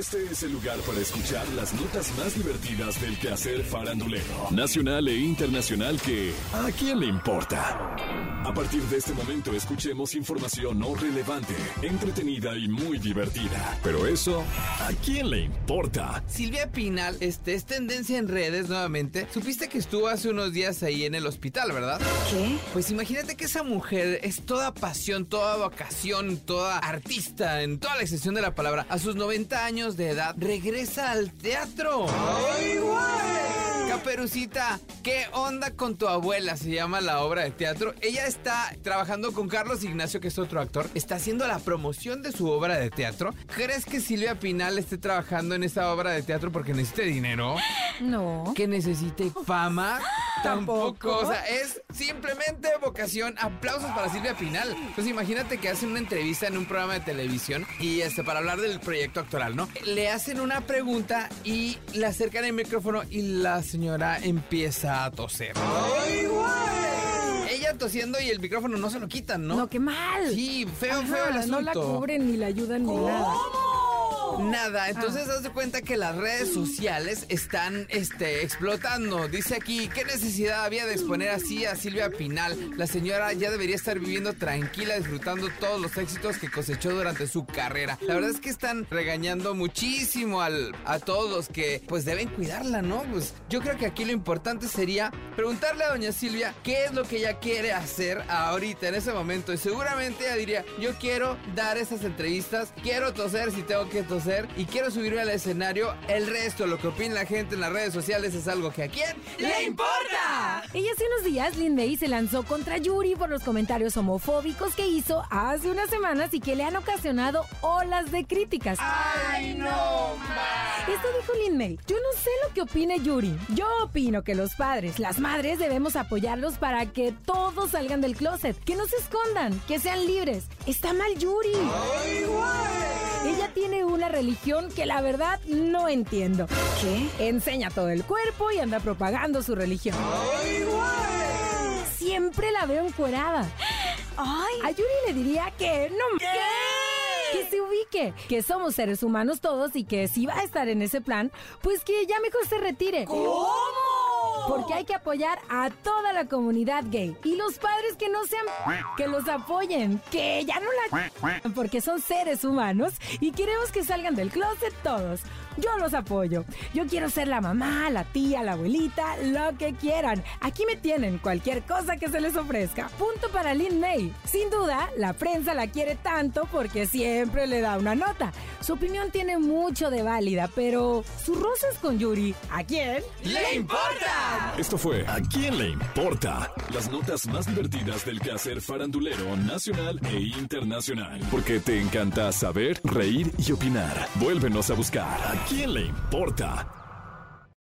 Este es el lugar para escuchar las notas más divertidas del quehacer farandulero, nacional e internacional que ¿a quién le importa? A partir de este momento escuchemos información no relevante, entretenida y muy divertida. Pero eso, ¿a quién le importa? Silvia Pinal, este es tendencia en redes nuevamente. Supiste que estuvo hace unos días ahí en el hospital, ¿verdad? ¿Qué? Pues imagínate que esa mujer es toda pasión, toda vocación, toda artista, en toda la extensión de la palabra. A sus 90 años de edad, regresa al teatro. ¡Ay, güey! Caperucita, ¿qué onda con tu abuela? Se llama la obra de teatro. Ella está trabajando con Carlos Ignacio, que es otro actor. Está haciendo la promoción de su obra de teatro. ¿Crees que Silvia Pinal esté trabajando en esa obra de teatro porque necesite dinero? No. ¿Que necesite fama? Tampoco. O sea, es simplemente vocación. Aplausos para Silvia Pinal. Pues imagínate que hacen una entrevista en un programa de televisión y este para hablar del proyecto actoral, ¿no? Le hacen una pregunta y le acercan el micrófono y la señora empieza a toser. ¡Ay, güey! Ella tosiendo y el micrófono no se lo quitan, ¿no? No, qué mal. Sí, feo, Ajá, feo el asunto. No la cubren ni la ayudan ni nada. Nada, entonces Ah. haz de cuenta que las redes sociales están este, explotando. Dice aquí, ¿qué necesidad había de exponer así a Silvia Pinal? La señora ya debería estar viviendo tranquila, disfrutando todos los éxitos que cosechó durante su carrera. La verdad es que están regañando muchísimo al, a todos los que pues deben cuidarla, ¿no? Pues yo creo que aquí lo importante sería preguntarle a doña Silvia qué es lo que ella quiere hacer ahorita, en ese momento. Y seguramente ella diría, yo quiero dar esas entrevistas, quiero toser si tengo que toser y quiero subirme al escenario. El resto, lo que opina la gente en las redes sociales es algo que a quién le importa. Y hace unos días Lin May se lanzó contra Yuri por los comentarios homofóbicos que hizo hace unas semanas y que le han ocasionado olas de críticas. ¡Ay, no, Esto dijo Lin May. Yo no sé lo que opine Yuri. Yo opino que los padres, las madres debemos apoyarlos para que todos salgan del closet, que no se escondan, que sean libres. Está mal Yuri. Ella tiene una religión que la verdad no entiendo. ¿Qué? Enseña todo el cuerpo y anda propagando su religión. Siempre la veo encuerada. Ay. A Yuri le diría que no. Que se ubique, que somos seres humanos todos y que si va a estar en ese plan, pues que ya mejor se retire. ¿Cómo? Porque hay que apoyar a toda la comunidad gay. Y los padres que no sean, que los apoyen, que ya no la... Porque son seres humanos y queremos que salgan del closet todos. Yo los apoyo. Yo quiero ser la mamá, la tía, la abuelita, lo que quieran. Aquí me tienen cualquier cosa que se les ofrezca. Punto para Lin May. Sin duda, la prensa la quiere tanto porque siempre le da una nota. Su opinión tiene mucho de válida, pero sus rosas con Yuri, ¿a quién? ¡Le importa! Esto fue ¿A quién le importa? Las notas más divertidas del quehacer farandulero nacional e internacional. Porque te encanta saber, reír y opinar. Vuélvenos a buscar ¿A quién le importa?